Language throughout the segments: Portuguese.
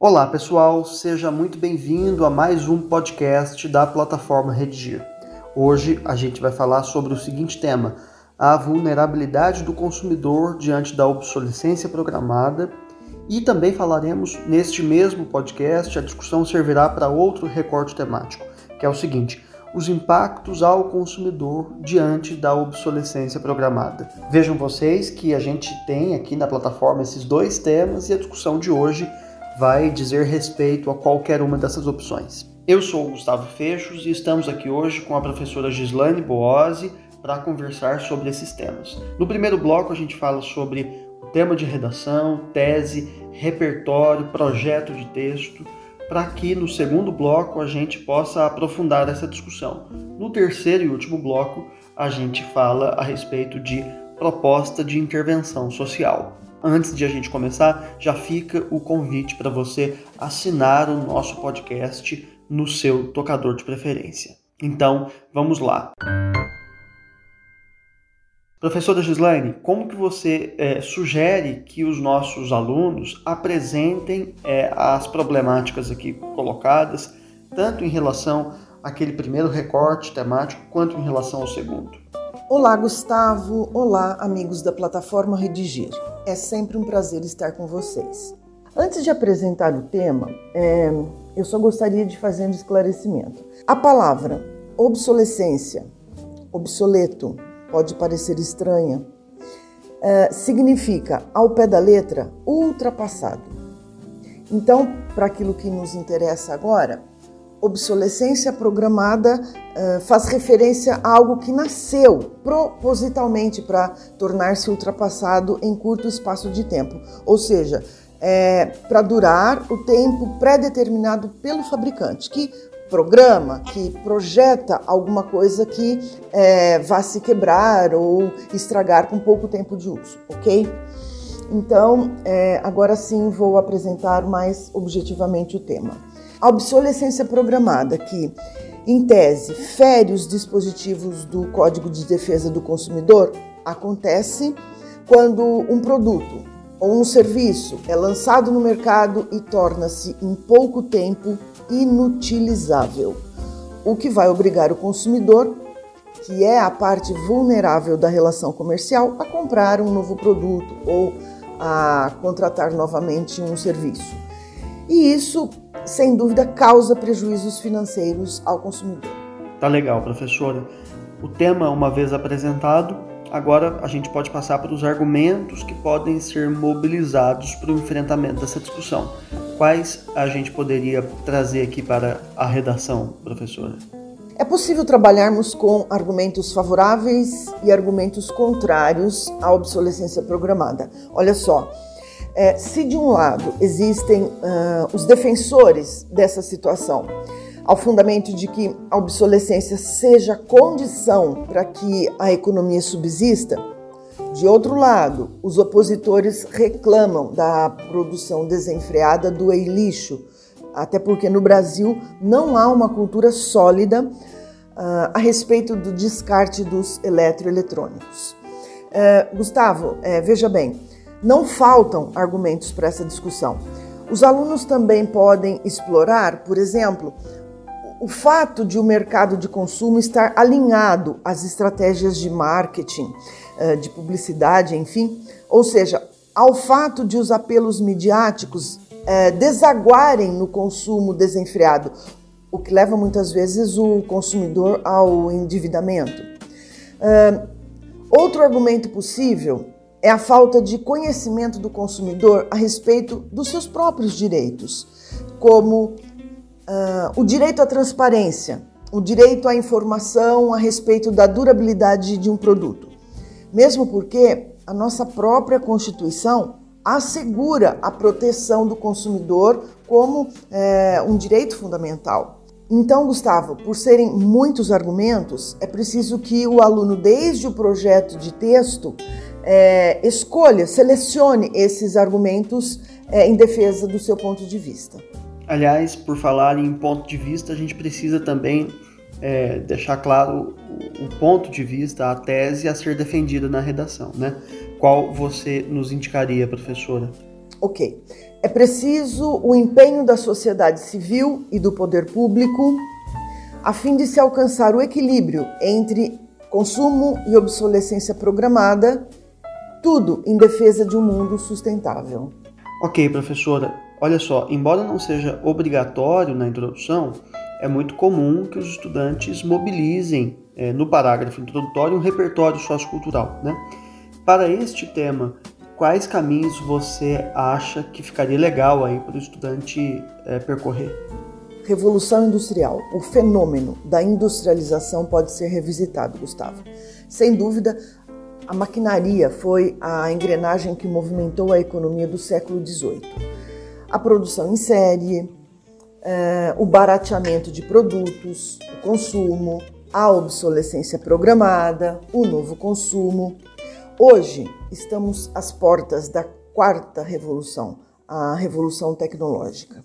Olá pessoal, seja muito bem-vindo a mais um podcast da plataforma Redigir. Hoje a gente vai falar sobre o seguinte tema: a vulnerabilidade do consumidor diante da obsolescência programada. E também falaremos neste mesmo podcast, a discussão servirá para outro recorte temático, que é o seguinte: os impactos ao consumidor diante da obsolescência programada. Vejam vocês que a gente tem aqui na plataforma esses dois temas e a discussão de hoje vai dizer respeito a qualquer uma dessas opções. Eu sou o Gustavo Fechos e estamos aqui hoje com a professora Gislaine Boose para conversar sobre esses temas. No primeiro bloco a gente fala sobre o tema de redação, tese, repertório, projeto de texto, para que no segundo bloco a gente possa aprofundar essa discussão. No terceiro e último bloco a gente fala a respeito de proposta de intervenção social. Antes de a gente começar, já fica o convite para você assinar o nosso podcast no seu tocador de preferência. Então, vamos lá. Professora Gislaine, como que você é, sugere que os nossos alunos apresentem é, as problemáticas aqui colocadas, tanto em relação àquele primeiro recorte temático, quanto em relação ao segundo? Olá, Gustavo. Olá, amigos da plataforma Redigir. É sempre um prazer estar com vocês. Antes de apresentar o tema, é, eu só gostaria de fazer um esclarecimento. A palavra obsolescência, obsoleto, pode parecer estranha, é, significa, ao pé da letra, ultrapassado. Então, para aquilo que nos interessa agora, obsolescência programada uh, faz referência a algo que nasceu propositalmente para tornar-se ultrapassado em curto espaço de tempo, ou seja, é, para durar o tempo pré-determinado pelo fabricante, que programa, que projeta alguma coisa que é, vá se quebrar ou estragar com pouco tempo de uso, ok? Então, é, agora sim vou apresentar mais objetivamente o tema. A obsolescência programada, que, em tese, fere os dispositivos do Código de Defesa do Consumidor, acontece quando um produto ou um serviço é lançado no mercado e torna-se em pouco tempo inutilizável, o que vai obrigar o consumidor, que é a parte vulnerável da relação comercial, a comprar um novo produto ou a contratar novamente um serviço. E isso sem dúvida, causa prejuízos financeiros ao consumidor. Tá legal, professora. O tema, uma vez apresentado, agora a gente pode passar para os argumentos que podem ser mobilizados para o enfrentamento dessa discussão. Quais a gente poderia trazer aqui para a redação, professora? É possível trabalharmos com argumentos favoráveis e argumentos contrários à obsolescência programada. Olha só, é, se de um lado existem uh, os defensores dessa situação, ao fundamento de que a obsolescência seja condição para que a economia subsista, de outro lado, os opositores reclamam da produção desenfreada do e-lixo, até porque no Brasil não há uma cultura sólida uh, a respeito do descarte dos eletroeletrônicos. Uh, Gustavo, uh, veja bem, não faltam argumentos para essa discussão. Os alunos também podem explorar, por exemplo, o fato de o mercado de consumo estar alinhado às estratégias de marketing, eh, de publicidade, enfim, ou seja, ao fato de os apelos midiáticos eh, desaguarem no consumo desenfreado, o que leva muitas vezes o consumidor ao endividamento. Outro argumento possível é a falta de conhecimento do consumidor a respeito dos seus próprios direitos, como uh, o direito à transparência, o direito à informação a respeito da durabilidade de um produto. Mesmo porque a nossa própria Constituição assegura a proteção do consumidor como é, um direito fundamental. Então, Gustavo, por serem muitos argumentos, é preciso que o aluno, desde o projeto de texto, é, escolha, selecione esses argumentos é, em defesa do seu ponto de vista. Aliás, por falar em ponto de vista, a gente precisa também é, deixar claro o, o, ponto de vista, a tese a ser defendida na redação, né? Qual você nos indicaria, professora? Ok. É preciso o empenho da sociedade civil e do poder público a fim de se alcançar o equilíbrio entre consumo e obsolescência programada, tudo em defesa de um mundo sustentável. Ok, professora. Olha só, embora não seja obrigatório na introdução, é muito comum que os estudantes mobilizem é, no parágrafo introdutório um repertório sociocultural. Né? Para este tema, quais caminhos você acha que ficaria legal aí para o estudante é, percorrer? Revolução Industrial, o fenômeno da industrialização pode ser revisitado, Gustavo. Sem dúvida, a maquinaria foi a engrenagem que movimentou a economia do século XVIII. A produção em série, eh, o barateamento de produtos, o consumo, a obsolescência programada, o novo consumo. Hoje estamos às portas da quarta revolução, a revolução tecnológica.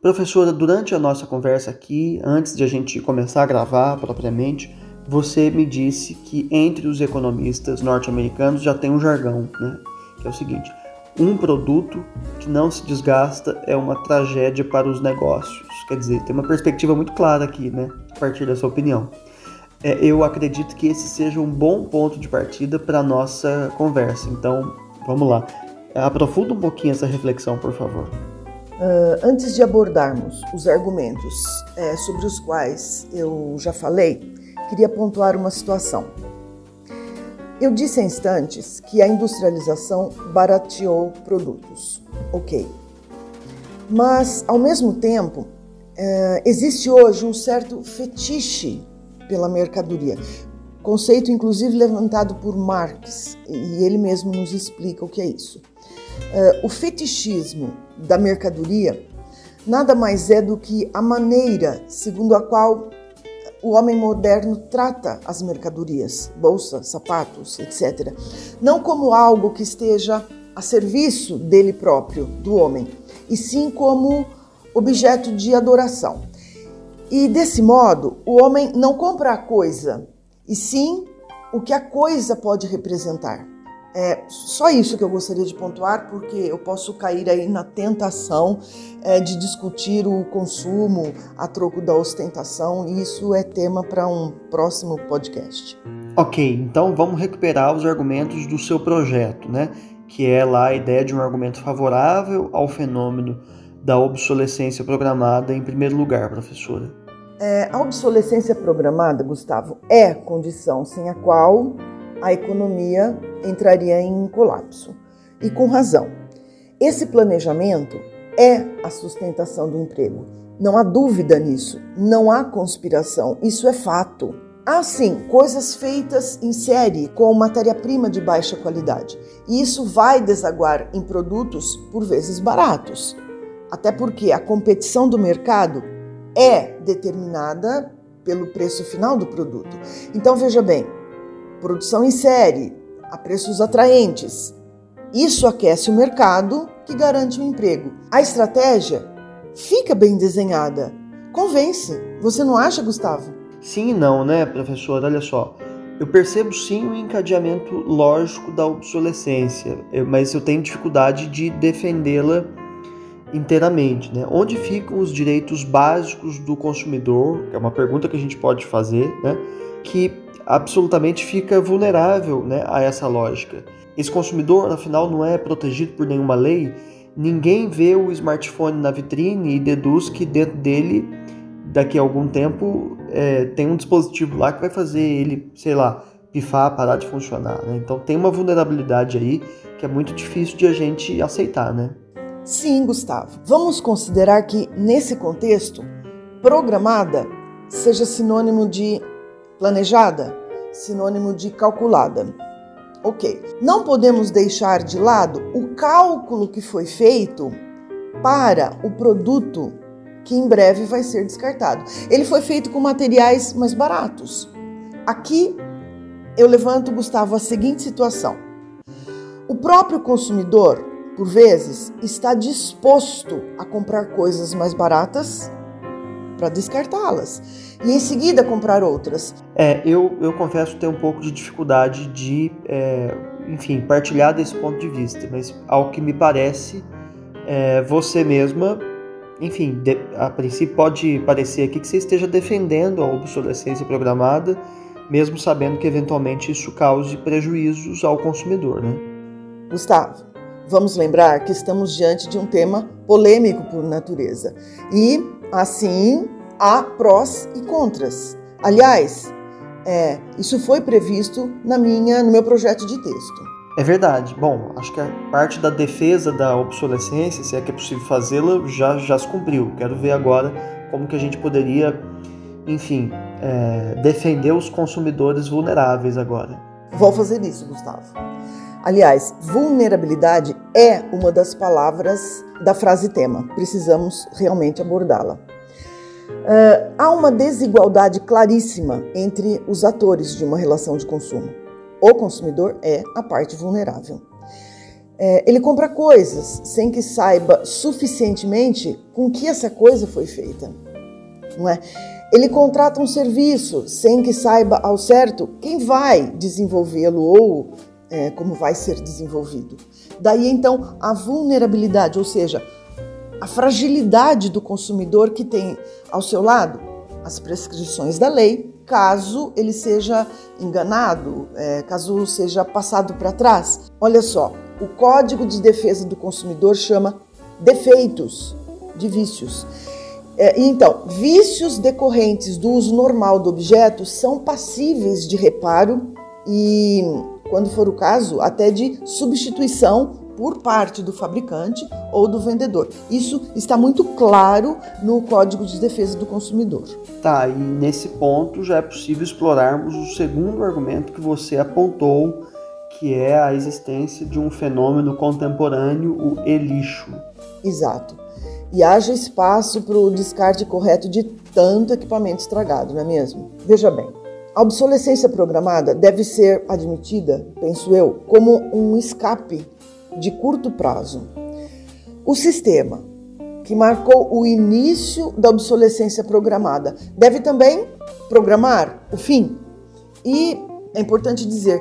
Professora, durante a nossa conversa aqui, antes de a gente começar a gravar propriamente, você me disse que entre os economistas norte-americanos já tem um jargão, né? Que é o seguinte: um produto que não se desgasta é uma tragédia para os negócios. Quer dizer, tem uma perspectiva muito clara aqui, né? A partir da sua opinião. É, eu acredito que esse seja um bom ponto de partida para a nossa conversa. Então, vamos lá. Aprofunda um pouquinho essa reflexão, por favor. Uh, antes de abordarmos os argumentos é, sobre os quais eu já falei, queria pontuar uma situação. Eu disse há instantes que a industrialização barateou produtos. Ok. Mas, ao mesmo tempo, é, existe hoje um certo fetiche pela mercadoria. Conceito, inclusive, levantado por Marx, e ele mesmo nos explica o que é isso. É, o fetichismo da mercadoria nada mais é do que a maneira segundo a qual o homem moderno trata as mercadorias, bolsa, sapatos, etc., não como algo que esteja a serviço dele próprio, do homem, e sim como objeto de adoração. E desse modo, o homem não compra a coisa, e sim o que a coisa pode representar. É só isso que eu gostaria de pontuar, porque eu posso cair aí na tentação é, de discutir o consumo a troco da ostentação, e isso é tema para um próximo podcast. Ok, então vamos recuperar os argumentos do seu projeto, né? Que é lá a ideia de um argumento favorável ao fenômeno da obsolescência programada em primeiro lugar, professora. É, a obsolescência programada, Gustavo, é condição sem a qual a economia entraria em colapso. E com razão. Esse planejamento é a sustentação do emprego. Não há dúvida nisso, não há conspiração, isso é fato. Há sim coisas feitas em série com matéria-prima de baixa qualidade, e isso vai desaguar em produtos por vezes baratos. Até porque a competição do mercado é determinada pelo preço final do produto. Então veja bem, produção em série, a preços atraentes. Isso aquece o mercado que garante o emprego. A estratégia fica bem desenhada. Convence. Você não acha, Gustavo? Sim e não, né, professor? Olha só. Eu percebo sim o encadeamento lógico da obsolescência, mas eu tenho dificuldade de defendê-la inteiramente. Né? Onde ficam os direitos básicos do consumidor? É uma pergunta que a gente pode fazer, né? que absolutamente fica vulnerável né, a essa lógica. Esse consumidor, afinal, não é protegido por nenhuma lei. Ninguém vê o smartphone na vitrine e deduz que dentro dele, daqui a algum tempo, é, tem um dispositivo lá que vai fazer ele, sei lá, pifar, parar de funcionar. Né? Então tem uma vulnerabilidade aí que é muito difícil de a gente aceitar, né? Sim, Gustavo. Vamos considerar que, nesse contexto, programada seja sinônimo de planejada, sinônimo de calculada. Ok. Não podemos deixar de lado o cálculo que foi feito para o produto que em breve vai ser descartado. Ele foi feito com materiais mais baratos. Aqui eu levanto, Gustavo, a seguinte situação: o próprio consumidor, por vezes, está disposto a comprar coisas mais baratas para descartá-las e em seguida comprar outras. É, eu, eu confesso ter um pouco de dificuldade de, é, enfim, partilhar desse ponto de vista, mas ao que me parece, é, você mesma, enfim, de, a princípio pode parecer aqui que você esteja defendendo a obsolescência programada, mesmo sabendo que eventualmente isso cause prejuízos ao consumidor, né? Gustavo, vamos lembrar que estamos diante de um tema polêmico por natureza e, assim, há prós e contras. Aliás, é, isso foi previsto na minha, no meu projeto de texto. É verdade. Bom, acho que a parte da defesa da obsolescência, se é que é possível fazê-la, já, já se cumpriu. Quero ver agora como que a gente poderia, enfim, é, defender os consumidores vulneráveis agora. Vou fazer isso, Gustavo. Aliás, vulnerabilidade é uma das palavras da frase tema. Precisamos realmente abordá-la. Uh, há uma desigualdade claríssima entre os atores de uma relação de consumo. O consumidor é a parte vulnerável. É, ele compra coisas sem que saiba suficientemente com que essa coisa foi feita. Não é? Ele contrata um serviço sem que saiba ao certo quem vai desenvolvê-lo ou é, como vai ser desenvolvido. Daí então a vulnerabilidade, ou seja, a fragilidade do consumidor que tem ao seu lado as prescrições da lei, caso ele seja enganado, é, caso seja passado para trás. Olha só, o Código de Defesa do Consumidor chama defeitos de vícios. É, então, vícios decorrentes do uso normal do objeto são passíveis de reparo e, quando for o caso, até de substituição por parte do fabricante ou do vendedor. Isso está muito claro no Código de Defesa do Consumidor. Tá, e nesse ponto já é possível explorarmos o segundo argumento que você apontou, que é a existência de um fenômeno contemporâneo, o e-lixo. Exato. E haja espaço para o descarte correto de tanto equipamento estragado, não é mesmo? Veja bem, a obsolescência programada deve ser admitida, penso eu, como um escape de curto prazo. O sistema que marcou o início da obsolescência programada deve também programar o fim. E é importante dizer,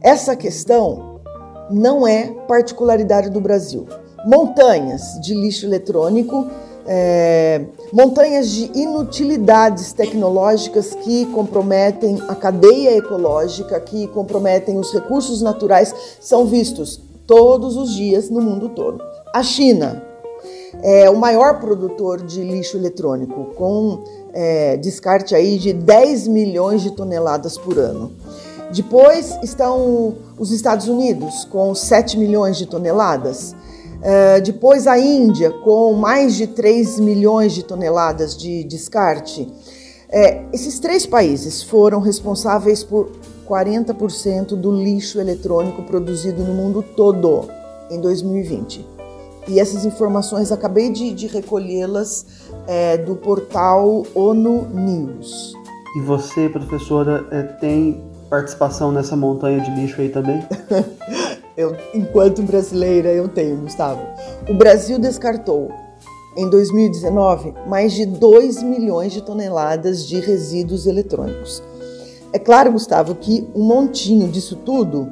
essa questão não é particularidade do Brasil. Montanhas de lixo eletrônico, é, montanhas de inutilidades tecnológicas que comprometem a cadeia ecológica, que comprometem os recursos naturais, são vistos todos os dias no mundo todo. A China é o maior produtor de lixo eletrônico, com é, descarte aí de 10 milhões de toneladas por ano. Depois estão os Estados Unidos, com 7 milhões de toneladas. É, depois a Índia, com mais de 3 milhões de toneladas de descarte. É, esses três países foram responsáveis por 40% do lixo eletrônico produzido no mundo todo em 2020. E essas informações acabei de, de recolhê-las é, do portal ONU News. E você, professora, é, tem participação nessa montanha de lixo aí também? eu, enquanto brasileira, eu tenho, Gustavo. O Brasil descartou em 2019 mais de 2 milhões de toneladas de resíduos eletrônicos. É claro, Gustavo, que um montinho disso tudo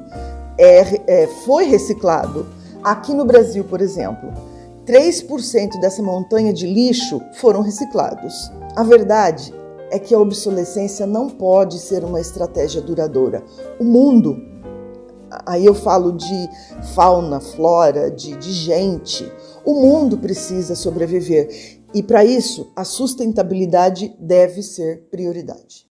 é, é, foi reciclado. Aqui no Brasil, por exemplo, 3% dessa montanha de lixo foram reciclados. A verdade é que a obsolescência não pode ser uma estratégia duradoura. O mundo, aí eu falo de fauna, flora, de, de gente, o mundo precisa sobreviver e para isso a sustentabilidade deve ser prioridade.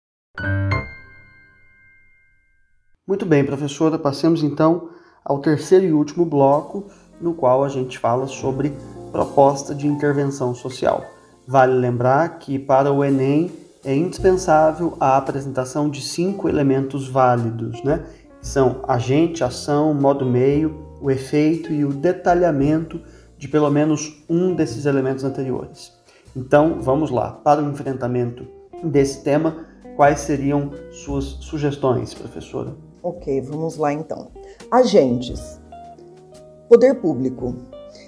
Muito bem, professora, passemos então ao terceiro e último bloco, no qual a gente fala sobre proposta de intervenção social. Vale lembrar que para o Enem é indispensável a apresentação de cinco elementos válidos, né? São agente, ação, modo meio, o efeito e o detalhamento de pelo menos um desses elementos anteriores. Então, vamos lá. Para o enfrentamento desse tema, quais seriam suas sugestões, professora? Ok, vamos lá então. Agentes. Poder público.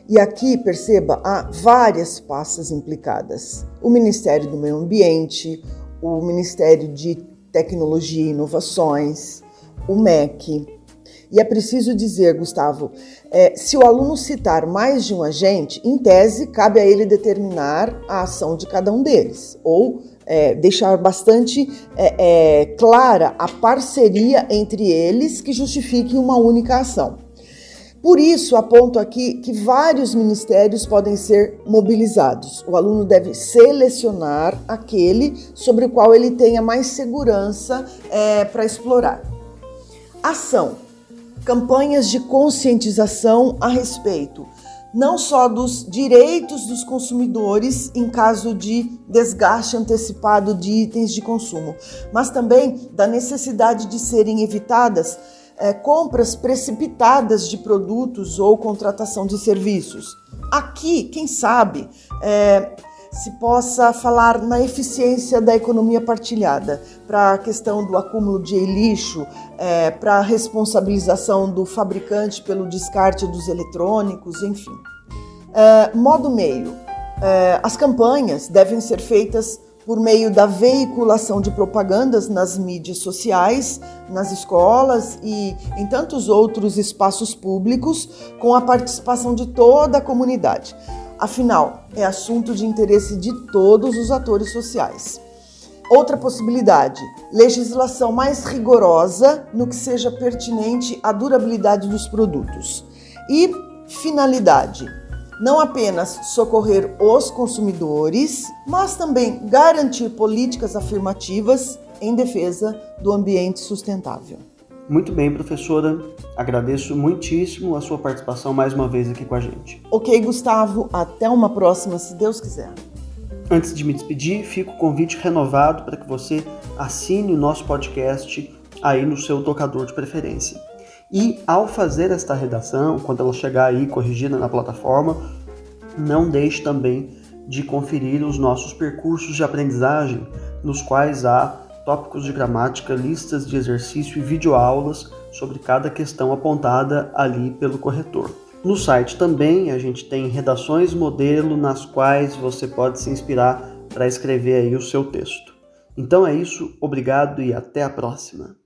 E aqui, perceba, há várias pastas implicadas: o Ministério do Meio Ambiente, o Ministério de Tecnologia e Inovações, o MEC. E é preciso dizer, Gustavo, é, se o aluno citar mais de um agente, em tese, cabe a ele determinar a ação de cada um deles, ou é, deixar bastante é, é clara a parceria entre eles que justifique uma única ação. Por isso, aponto aqui que vários ministérios podem ser mobilizados. O aluno deve selecionar aquele sobre o qual ele tenha mais segurança é, para explorar. Ação: campanhas de conscientização a respeito não só dos direitos dos consumidores em caso de desgaste antecipado de itens de consumo, mas também da necessidade de serem evitadas é, compras precipitadas de produtos ou contratação de serviços. Aqui, quem sabe, é, se possa falar na eficiência da economia partilhada, para a questão do acúmulo de lixo, é, para a responsabilização do fabricante pelo descarte dos eletrônicos, enfim. É, modo meio: é, as campanhas devem ser feitas por meio da veiculação de propagandas nas mídias sociais, nas escolas e em tantos outros espaços públicos, com a participação de toda a comunidade. Afinal, é assunto de interesse de todos os atores sociais. Outra possibilidade: legislação mais rigorosa no que seja pertinente à durabilidade dos produtos. E finalidade: não apenas socorrer os consumidores, mas também garantir políticas afirmativas em defesa do ambiente sustentável. Muito bem, professora. Agradeço muitíssimo a sua participação mais uma vez aqui com a gente. Ok, Gustavo. Até uma próxima, se Deus quiser. Antes de me despedir, fica o convite renovado para que você assine o nosso podcast aí no seu tocador de preferência. E ao fazer esta redação, quando ela chegar aí corrigida na plataforma, não deixe também de conferir os nossos percursos de aprendizagem, nos quais há tópicos de gramática, listas de exercício e videoaulas sobre cada questão apontada ali pelo corretor. No site também a gente tem redações modelo nas quais você pode se inspirar para escrever aí o seu texto. Então é isso, obrigado e até a próxima.